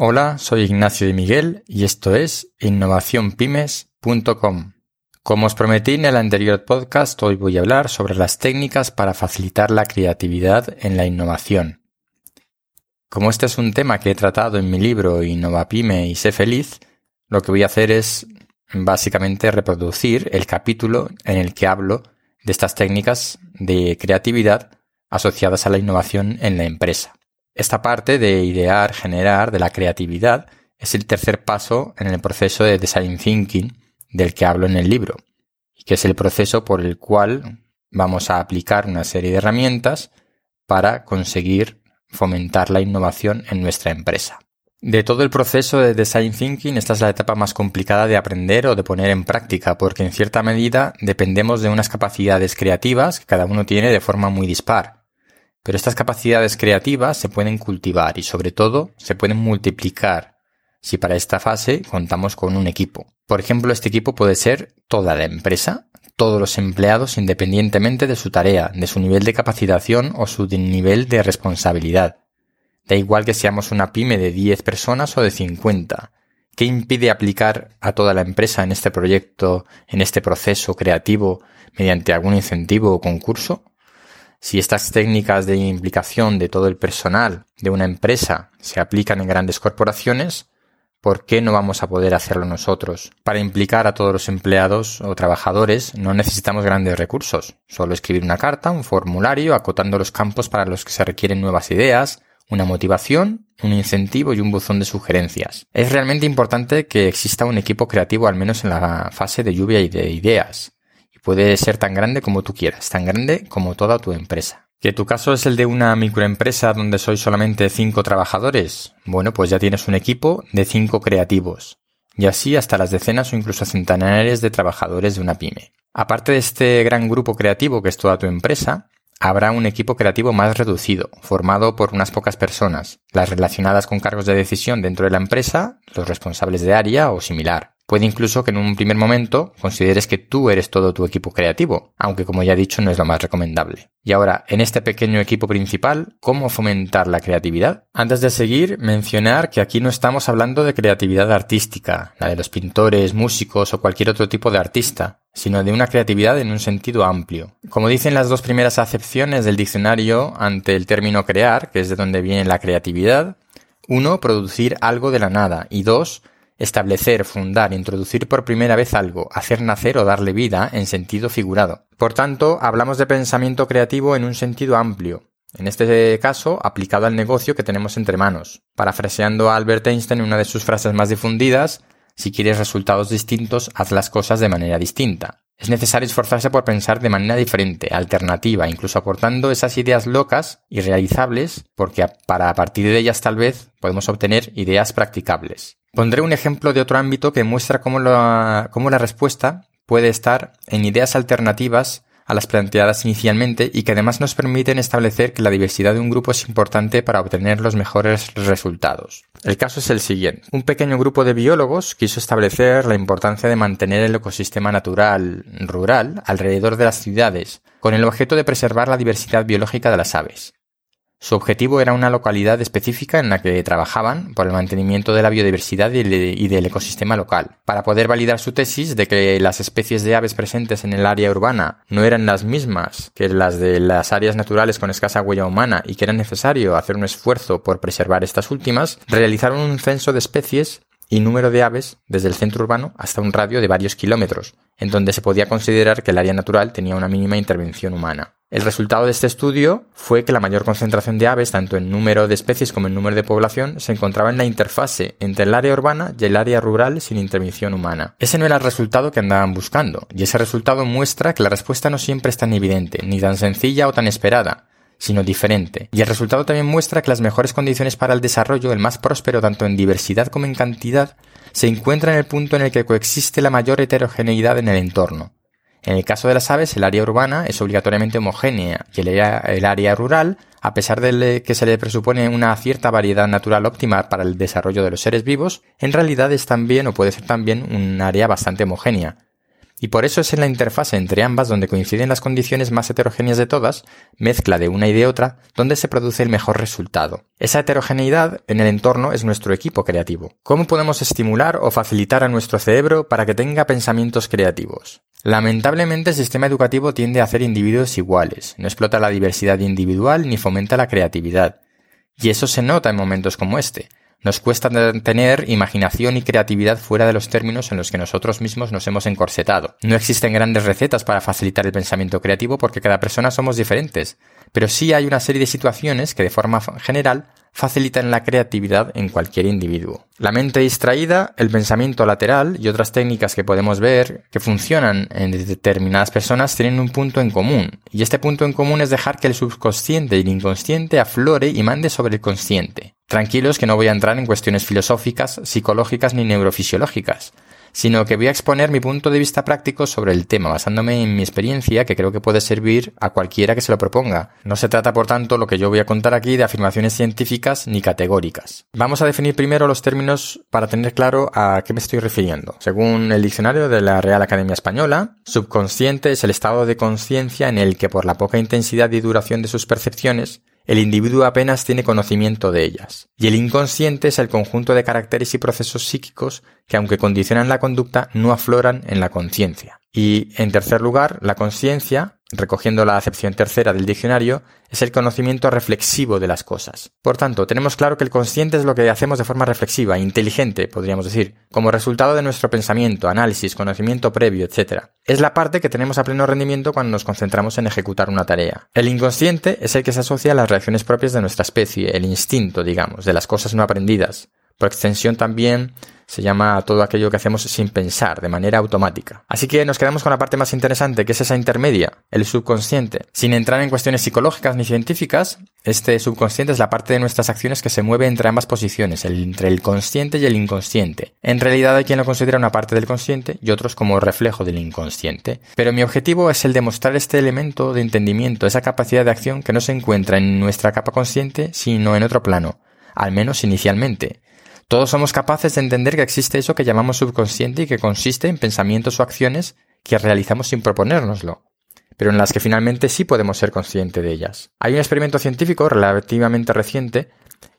Hola, soy Ignacio de Miguel y esto es innovacionpymes.com. Como os prometí en el anterior podcast, hoy voy a hablar sobre las técnicas para facilitar la creatividad en la innovación. Como este es un tema que he tratado en mi libro Innovapyme y sé feliz, lo que voy a hacer es básicamente reproducir el capítulo en el que hablo de estas técnicas de creatividad asociadas a la innovación en la empresa. Esta parte de idear, generar, de la creatividad, es el tercer paso en el proceso de design thinking del que hablo en el libro, y que es el proceso por el cual vamos a aplicar una serie de herramientas para conseguir fomentar la innovación en nuestra empresa. De todo el proceso de design thinking, esta es la etapa más complicada de aprender o de poner en práctica, porque en cierta medida dependemos de unas capacidades creativas que cada uno tiene de forma muy dispar. Pero estas capacidades creativas se pueden cultivar y sobre todo se pueden multiplicar si para esta fase contamos con un equipo. Por ejemplo, este equipo puede ser toda la empresa, todos los empleados independientemente de su tarea, de su nivel de capacitación o su nivel de responsabilidad. Da igual que seamos una pyme de 10 personas o de 50. ¿Qué impide aplicar a toda la empresa en este proyecto, en este proceso creativo, mediante algún incentivo o concurso? Si estas técnicas de implicación de todo el personal de una empresa se aplican en grandes corporaciones, ¿por qué no vamos a poder hacerlo nosotros? Para implicar a todos los empleados o trabajadores no necesitamos grandes recursos, solo escribir una carta, un formulario, acotando los campos para los que se requieren nuevas ideas, una motivación, un incentivo y un buzón de sugerencias. Es realmente importante que exista un equipo creativo al menos en la fase de lluvia y de ideas puede ser tan grande como tú quieras, tan grande como toda tu empresa. ¿Que tu caso es el de una microempresa donde sois solamente cinco trabajadores? Bueno, pues ya tienes un equipo de cinco creativos. Y así hasta las decenas o incluso centenares de trabajadores de una pyme. Aparte de este gran grupo creativo que es toda tu empresa, habrá un equipo creativo más reducido, formado por unas pocas personas, las relacionadas con cargos de decisión dentro de la empresa, los responsables de área o similar. Puede incluso que en un primer momento consideres que tú eres todo tu equipo creativo, aunque como ya he dicho no es lo más recomendable. Y ahora, en este pequeño equipo principal, ¿cómo fomentar la creatividad? Antes de seguir, mencionar que aquí no estamos hablando de creatividad artística, la de los pintores, músicos o cualquier otro tipo de artista, sino de una creatividad en un sentido amplio. Como dicen las dos primeras acepciones del diccionario ante el término crear, que es de donde viene la creatividad, uno, producir algo de la nada y dos, establecer, fundar, introducir por primera vez algo, hacer nacer o darle vida en sentido figurado. Por tanto, hablamos de pensamiento creativo en un sentido amplio, en este caso aplicado al negocio que tenemos entre manos. Parafraseando a Albert Einstein una de sus frases más difundidas, si quieres resultados distintos, haz las cosas de manera distinta. Es necesario esforzarse por pensar de manera diferente, alternativa, incluso aportando esas ideas locas y realizables, porque para a partir de ellas tal vez podemos obtener ideas practicables. Pondré un ejemplo de otro ámbito que muestra cómo la, cómo la respuesta puede estar en ideas alternativas a las planteadas inicialmente y que además nos permiten establecer que la diversidad de un grupo es importante para obtener los mejores resultados. El caso es el siguiente. Un pequeño grupo de biólogos quiso establecer la importancia de mantener el ecosistema natural rural alrededor de las ciudades, con el objeto de preservar la diversidad biológica de las aves. Su objetivo era una localidad específica en la que trabajaban por el mantenimiento de la biodiversidad y del ecosistema local. Para poder validar su tesis de que las especies de aves presentes en el área urbana no eran las mismas que las de las áreas naturales con escasa huella humana y que era necesario hacer un esfuerzo por preservar estas últimas, realizaron un censo de especies y número de aves desde el centro urbano hasta un radio de varios kilómetros, en donde se podía considerar que el área natural tenía una mínima intervención humana. El resultado de este estudio fue que la mayor concentración de aves, tanto en número de especies como en número de población, se encontraba en la interfase entre el área urbana y el área rural sin intervención humana. Ese no era el resultado que andaban buscando, y ese resultado muestra que la respuesta no siempre es tan evidente, ni tan sencilla o tan esperada, sino diferente. Y el resultado también muestra que las mejores condiciones para el desarrollo, el más próspero tanto en diversidad como en cantidad, se encuentra en el punto en el que coexiste la mayor heterogeneidad en el entorno. En el caso de las aves, el área urbana es obligatoriamente homogénea y el área, rural, a pesar de que se le presupone una cierta variedad natural óptima para el desarrollo de los seres vivos, en realidad es también o puede ser también un área bastante homogénea. Y por eso es en la interfase entre ambas donde coinciden las condiciones más heterogéneas de todas, mezcla de una y de otra, donde se produce el mejor resultado. Esa heterogeneidad en el entorno es nuestro equipo creativo. ¿Cómo podemos estimular o facilitar a nuestro cerebro para que tenga pensamientos creativos? Lamentablemente el sistema educativo tiende a hacer individuos iguales, no explota la diversidad individual ni fomenta la creatividad. Y eso se nota en momentos como este. Nos cuesta tener imaginación y creatividad fuera de los términos en los que nosotros mismos nos hemos encorsetado. No existen grandes recetas para facilitar el pensamiento creativo porque cada persona somos diferentes, pero sí hay una serie de situaciones que de forma general facilitan la creatividad en cualquier individuo. La mente distraída, el pensamiento lateral y otras técnicas que podemos ver que funcionan en determinadas personas tienen un punto en común, y este punto en común es dejar que el subconsciente y el inconsciente aflore y mande sobre el consciente. Tranquilos que no voy a entrar en cuestiones filosóficas, psicológicas ni neurofisiológicas sino que voy a exponer mi punto de vista práctico sobre el tema, basándome en mi experiencia que creo que puede servir a cualquiera que se lo proponga. No se trata, por tanto, lo que yo voy a contar aquí de afirmaciones científicas ni categóricas. Vamos a definir primero los términos para tener claro a qué me estoy refiriendo. Según el diccionario de la Real Academia Española, subconsciente es el estado de conciencia en el que por la poca intensidad y duración de sus percepciones el individuo apenas tiene conocimiento de ellas, y el inconsciente es el conjunto de caracteres y procesos psíquicos que aunque condicionan la conducta no afloran en la conciencia. Y en tercer lugar, la conciencia recogiendo la acepción tercera del diccionario, es el conocimiento reflexivo de las cosas. Por tanto, tenemos claro que el consciente es lo que hacemos de forma reflexiva, inteligente, podríamos decir, como resultado de nuestro pensamiento, análisis, conocimiento previo, etc. Es la parte que tenemos a pleno rendimiento cuando nos concentramos en ejecutar una tarea. El inconsciente es el que se asocia a las reacciones propias de nuestra especie, el instinto, digamos, de las cosas no aprendidas. Por extensión también se llama todo aquello que hacemos sin pensar, de manera automática. Así que nos quedamos con la parte más interesante, que es esa intermedia, el subconsciente. Sin entrar en cuestiones psicológicas ni científicas, este subconsciente es la parte de nuestras acciones que se mueve entre ambas posiciones, entre el consciente y el inconsciente. En realidad hay quien lo considera una parte del consciente y otros como reflejo del inconsciente. Pero mi objetivo es el de mostrar este elemento de entendimiento, esa capacidad de acción que no se encuentra en nuestra capa consciente, sino en otro plano, al menos inicialmente. Todos somos capaces de entender que existe eso que llamamos subconsciente y que consiste en pensamientos o acciones que realizamos sin proponérnoslo, pero en las que finalmente sí podemos ser conscientes de ellas. Hay un experimento científico relativamente reciente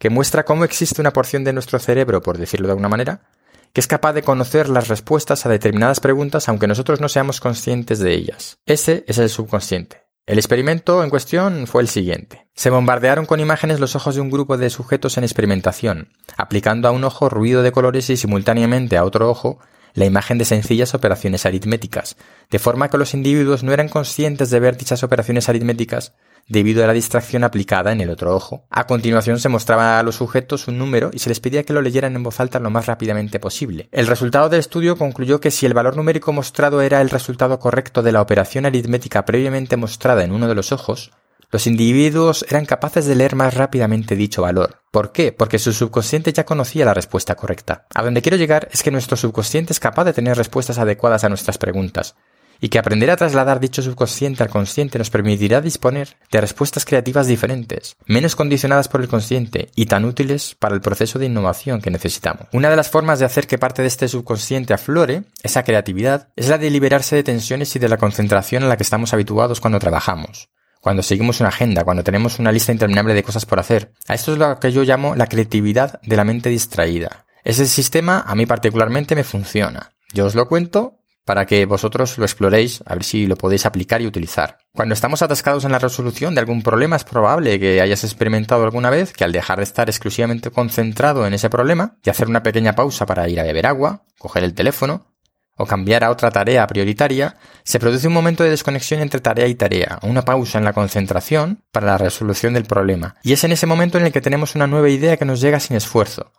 que muestra cómo existe una porción de nuestro cerebro, por decirlo de alguna manera, que es capaz de conocer las respuestas a determinadas preguntas aunque nosotros no seamos conscientes de ellas. Ese es el subconsciente. El experimento en cuestión fue el siguiente. Se bombardearon con imágenes los ojos de un grupo de sujetos en experimentación, aplicando a un ojo ruido de colores y simultáneamente a otro ojo la imagen de sencillas operaciones aritméticas, de forma que los individuos no eran conscientes de ver dichas operaciones aritméticas debido a la distracción aplicada en el otro ojo. A continuación se mostraba a los sujetos un número y se les pedía que lo leyeran en voz alta lo más rápidamente posible. El resultado del estudio concluyó que si el valor numérico mostrado era el resultado correcto de la operación aritmética previamente mostrada en uno de los ojos, los individuos eran capaces de leer más rápidamente dicho valor. ¿Por qué? Porque su subconsciente ya conocía la respuesta correcta. A donde quiero llegar es que nuestro subconsciente es capaz de tener respuestas adecuadas a nuestras preguntas, y que aprender a trasladar dicho subconsciente al consciente nos permitirá disponer de respuestas creativas diferentes, menos condicionadas por el consciente y tan útiles para el proceso de innovación que necesitamos. Una de las formas de hacer que parte de este subconsciente aflore, esa creatividad, es la de liberarse de tensiones y de la concentración a la que estamos habituados cuando trabajamos cuando seguimos una agenda, cuando tenemos una lista interminable de cosas por hacer. A esto es lo que yo llamo la creatividad de la mente distraída. Ese sistema a mí particularmente me funciona. Yo os lo cuento para que vosotros lo exploréis, a ver si lo podéis aplicar y utilizar. Cuando estamos atascados en la resolución de algún problema es probable que hayas experimentado alguna vez que al dejar de estar exclusivamente concentrado en ese problema y hacer una pequeña pausa para ir a beber agua, coger el teléfono o cambiar a otra tarea prioritaria, se produce un momento de desconexión entre tarea y tarea, una pausa en la concentración para la resolución del problema. Y es en ese momento en el que tenemos una nueva idea que nos llega sin esfuerzo,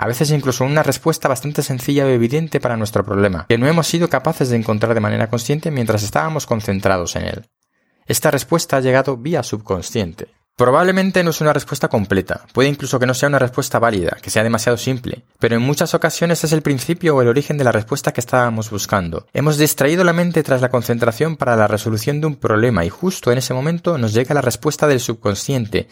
a veces incluso una respuesta bastante sencilla o evidente para nuestro problema, que no hemos sido capaces de encontrar de manera consciente mientras estábamos concentrados en él. Esta respuesta ha llegado vía subconsciente. Probablemente no es una respuesta completa, puede incluso que no sea una respuesta válida, que sea demasiado simple, pero en muchas ocasiones es el principio o el origen de la respuesta que estábamos buscando. Hemos distraído la mente tras la concentración para la resolución de un problema y justo en ese momento nos llega la respuesta del subconsciente,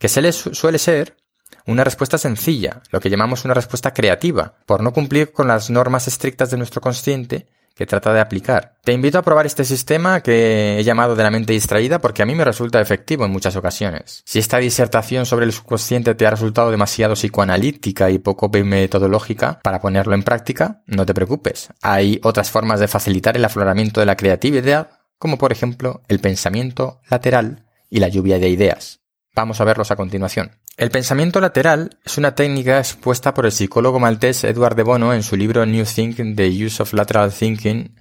que se suele ser una respuesta sencilla, lo que llamamos una respuesta creativa, por no cumplir con las normas estrictas de nuestro consciente, que trata de aplicar. Te invito a probar este sistema que he llamado de la mente distraída porque a mí me resulta efectivo en muchas ocasiones. Si esta disertación sobre el subconsciente te ha resultado demasiado psicoanalítica y poco metodológica para ponerlo en práctica, no te preocupes. Hay otras formas de facilitar el afloramiento de la creatividad, como por ejemplo el pensamiento lateral y la lluvia de ideas. Vamos a verlos a continuación. El pensamiento lateral es una técnica expuesta por el psicólogo maltés Edward de Bono en su libro New Thinking, The Use of Lateral Thinking,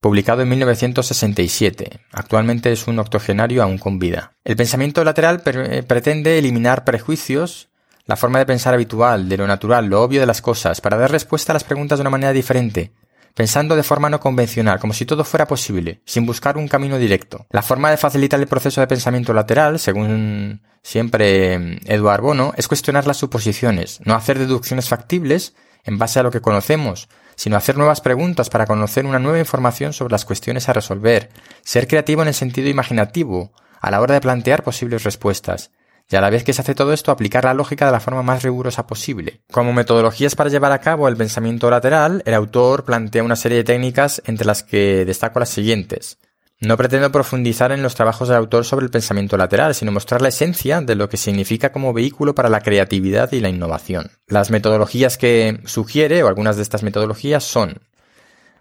publicado en 1967. Actualmente es un octogenario aún con vida. El pensamiento lateral eh, pretende eliminar prejuicios, la forma de pensar habitual, de lo natural, lo obvio de las cosas, para dar respuesta a las preguntas de una manera diferente, pensando de forma no convencional, como si todo fuera posible, sin buscar un camino directo. La forma de facilitar el proceso de pensamiento lateral, según siempre mm, Eduard Bono, es cuestionar las suposiciones, no hacer deducciones factibles en base a lo que conocemos, sino hacer nuevas preguntas para conocer una nueva información sobre las cuestiones a resolver, ser creativo en el sentido imaginativo, a la hora de plantear posibles respuestas, y a la vez que se hace todo esto aplicar la lógica de la forma más rigurosa posible. Como metodologías para llevar a cabo el pensamiento lateral, el autor plantea una serie de técnicas entre las que destaco las siguientes. No pretendo profundizar en los trabajos del autor sobre el pensamiento lateral, sino mostrar la esencia de lo que significa como vehículo para la creatividad y la innovación. Las metodologías que sugiere, o algunas de estas metodologías, son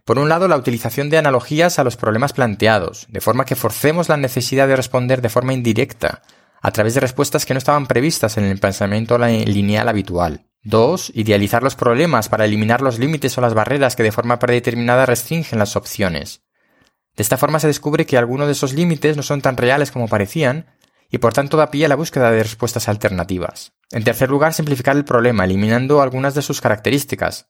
por un lado, la utilización de analogías a los problemas planteados, de forma que forcemos la necesidad de responder de forma indirecta, a través de respuestas que no estaban previstas en el pensamiento lineal habitual. 2. Idealizar los problemas para eliminar los límites o las barreras que de forma predeterminada restringen las opciones. De esta forma se descubre que algunos de esos límites no son tan reales como parecían y por tanto da pie a la búsqueda de respuestas alternativas. En tercer lugar, simplificar el problema, eliminando algunas de sus características,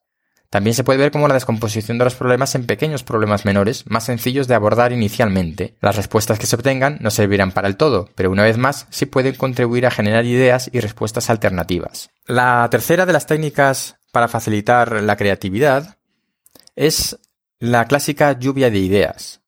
también se puede ver como la descomposición de los problemas en pequeños problemas menores, más sencillos de abordar inicialmente. Las respuestas que se obtengan no servirán para el todo, pero una vez más sí pueden contribuir a generar ideas y respuestas alternativas. La tercera de las técnicas para facilitar la creatividad es la clásica lluvia de ideas.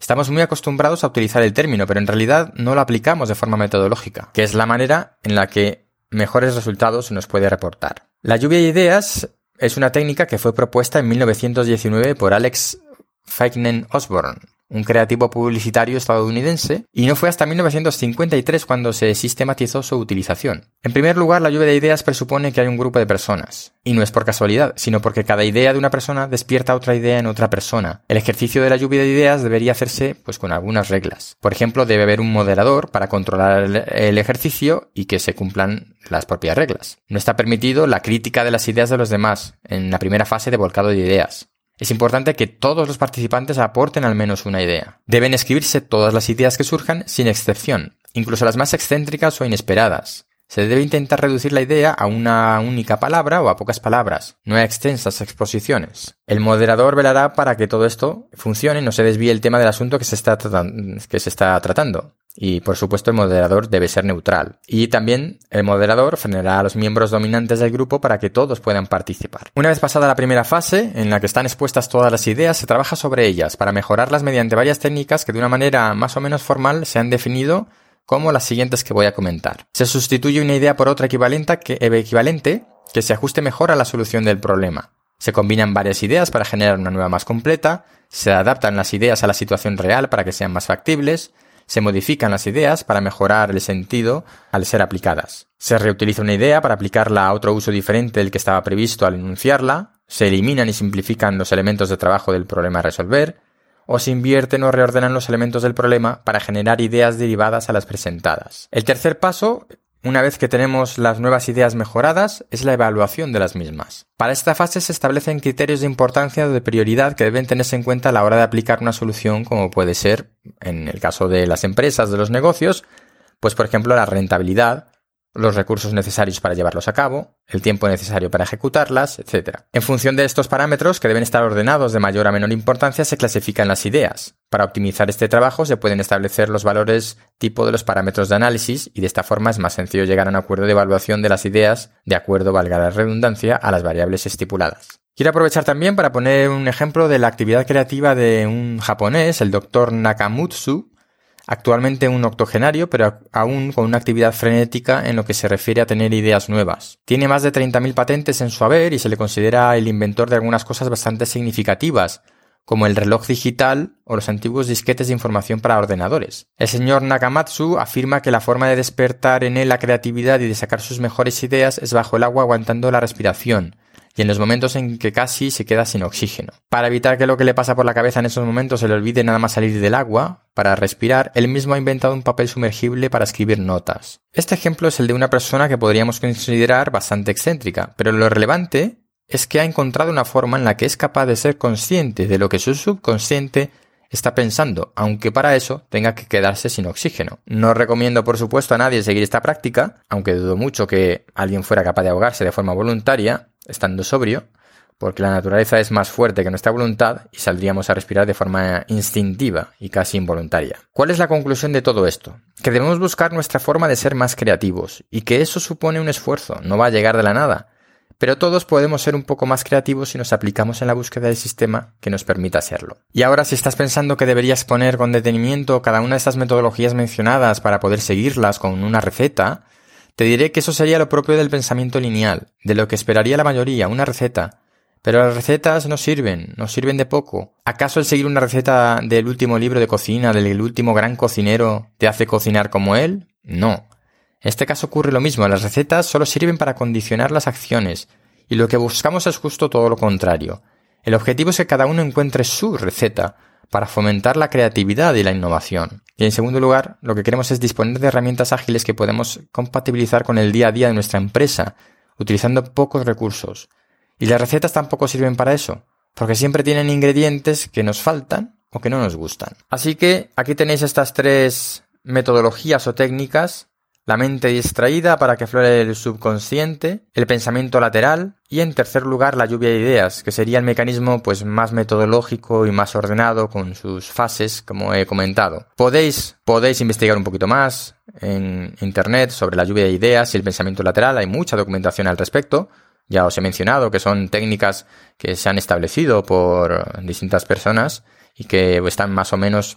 Estamos muy acostumbrados a utilizar el término, pero en realidad no lo aplicamos de forma metodológica, que es la manera en la que mejores resultados nos puede reportar. La lluvia de ideas es una técnica que fue propuesta en 1919 por Alex Feignен Osborne, un creativo publicitario estadounidense, y no fue hasta 1953 cuando se sistematizó su utilización. En primer lugar, la lluvia de ideas presupone que hay un grupo de personas, y no es por casualidad, sino porque cada idea de una persona despierta otra idea en otra persona. El ejercicio de la lluvia de ideas debería hacerse pues con algunas reglas. Por ejemplo, debe haber un moderador para controlar el ejercicio y que se cumplan las propias reglas. No está permitido la crítica de las ideas de los demás en la primera fase de volcado de ideas. Es importante que todos los participantes aporten al menos una idea. Deben escribirse todas las ideas que surjan sin excepción, incluso las más excéntricas o inesperadas. Se debe intentar reducir la idea a una única palabra o a pocas palabras, no a extensas exposiciones. El moderador velará para que todo esto funcione y no se desvíe el tema del asunto que se está, que se está tratando. Y por supuesto el moderador debe ser neutral. Y también el moderador frenará a los miembros dominantes del grupo para que todos puedan participar. Una vez pasada la primera fase, en la que están expuestas todas las ideas, se trabaja sobre ellas para mejorarlas mediante varias técnicas que de una manera más o menos formal se han definido como las siguientes que voy a comentar. Se sustituye una idea por otra equivalente que, equivalente que se ajuste mejor a la solución del problema. Se combinan varias ideas para generar una nueva más completa, se adaptan las ideas a la situación real para que sean más factibles, se modifican las ideas para mejorar el sentido al ser aplicadas. Se reutiliza una idea para aplicarla a otro uso diferente del que estaba previsto al enunciarla, se eliminan y simplifican los elementos de trabajo del problema a resolver, o se invierten o reordenan los elementos del problema para generar ideas derivadas a las presentadas. El tercer paso una vez que tenemos las nuevas ideas mejoradas, es la evaluación de las mismas. Para esta fase se establecen criterios de importancia o de prioridad que deben tenerse en cuenta a la hora de aplicar una solución como puede ser, en el caso de las empresas, de los negocios, pues por ejemplo la rentabilidad, los recursos necesarios para llevarlos a cabo, el tiempo necesario para ejecutarlas, etc. En función de estos parámetros, que deben estar ordenados de mayor a menor importancia, se clasifican las ideas. Para optimizar este trabajo se pueden establecer los valores tipo de los parámetros de análisis y de esta forma es más sencillo llegar a un acuerdo de evaluación de las ideas de acuerdo, valga la redundancia, a las variables estipuladas. Quiero aprovechar también para poner un ejemplo de la actividad creativa de un japonés, el doctor Nakamutsu, actualmente un octogenario, pero aún con una actividad frenética en lo que se refiere a tener ideas nuevas. Tiene más de 30.000 patentes en su haber y se le considera el inventor de algunas cosas bastante significativas, como el reloj digital o los antiguos disquetes de información para ordenadores. El señor Nakamatsu afirma que la forma de despertar en él la creatividad y de sacar sus mejores ideas es bajo el agua aguantando la respiración, y en los momentos en que casi se queda sin oxígeno. Para evitar que lo que le pasa por la cabeza en esos momentos se le olvide nada más salir del agua, para respirar, él mismo ha inventado un papel sumergible para escribir notas. Este ejemplo es el de una persona que podríamos considerar bastante excéntrica, pero lo relevante es que ha encontrado una forma en la que es capaz de ser consciente de lo que su subconsciente está pensando, aunque para eso tenga que quedarse sin oxígeno. No recomiendo, por supuesto, a nadie seguir esta práctica, aunque dudo mucho que alguien fuera capaz de ahogarse de forma voluntaria, estando sobrio, porque la naturaleza es más fuerte que nuestra voluntad y saldríamos a respirar de forma instintiva y casi involuntaria. ¿Cuál es la conclusión de todo esto? Que debemos buscar nuestra forma de ser más creativos y que eso supone un esfuerzo, no va a llegar de la nada pero todos podemos ser un poco más creativos si nos aplicamos en la búsqueda del sistema que nos permita serlo. Y ahora si estás pensando que deberías poner con detenimiento cada una de estas metodologías mencionadas para poder seguirlas con una receta, te diré que eso sería lo propio del pensamiento lineal, de lo que esperaría la mayoría, una receta. Pero las recetas no sirven, no sirven de poco. ¿Acaso el seguir una receta del último libro de cocina, del último gran cocinero, te hace cocinar como él? No. En este caso ocurre lo mismo, las recetas solo sirven para condicionar las acciones, y lo que buscamos es justo todo lo contrario. El objetivo es que cada uno encuentre su receta para fomentar la creatividad y la innovación. Y en segundo lugar, lo que queremos es disponer de herramientas ágiles que podemos compatibilizar con el día a día de nuestra empresa, utilizando pocos recursos. Y las recetas tampoco sirven para eso, porque siempre tienen ingredientes que nos faltan o que no nos gustan. Así que aquí tenéis estas tres metodologías o técnicas la mente distraída para que flore el subconsciente, el pensamiento lateral y en tercer lugar la lluvia de ideas, que sería el mecanismo pues más metodológico y más ordenado con sus fases como he comentado. Podéis podéis investigar un poquito más en internet sobre la lluvia de ideas y el pensamiento lateral, hay mucha documentación al respecto. Ya os he mencionado que son técnicas que se han establecido por distintas personas y que están más o menos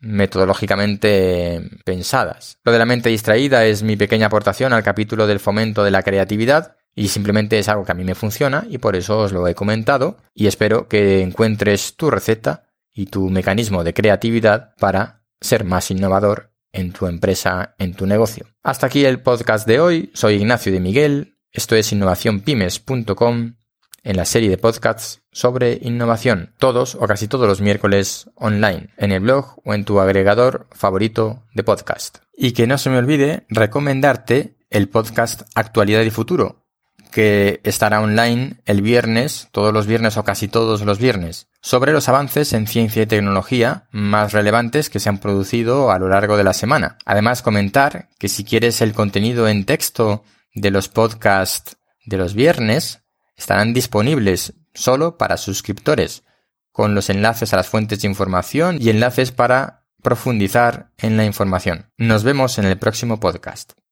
metodológicamente pensadas. Lo de la mente distraída es mi pequeña aportación al capítulo del fomento de la creatividad y simplemente es algo que a mí me funciona y por eso os lo he comentado y espero que encuentres tu receta y tu mecanismo de creatividad para ser más innovador en tu empresa, en tu negocio. Hasta aquí el podcast de hoy. Soy Ignacio de Miguel. Esto es innovacionpymes.com en la serie de podcasts sobre innovación, todos o casi todos los miércoles online, en el blog o en tu agregador favorito de podcast. Y que no se me olvide recomendarte el podcast Actualidad y Futuro, que estará online el viernes, todos los viernes o casi todos los viernes, sobre los avances en ciencia y tecnología más relevantes que se han producido a lo largo de la semana. Además, comentar que si quieres el contenido en texto de los podcasts de los viernes, estarán disponibles solo para suscriptores, con los enlaces a las fuentes de información y enlaces para profundizar en la información. Nos vemos en el próximo podcast.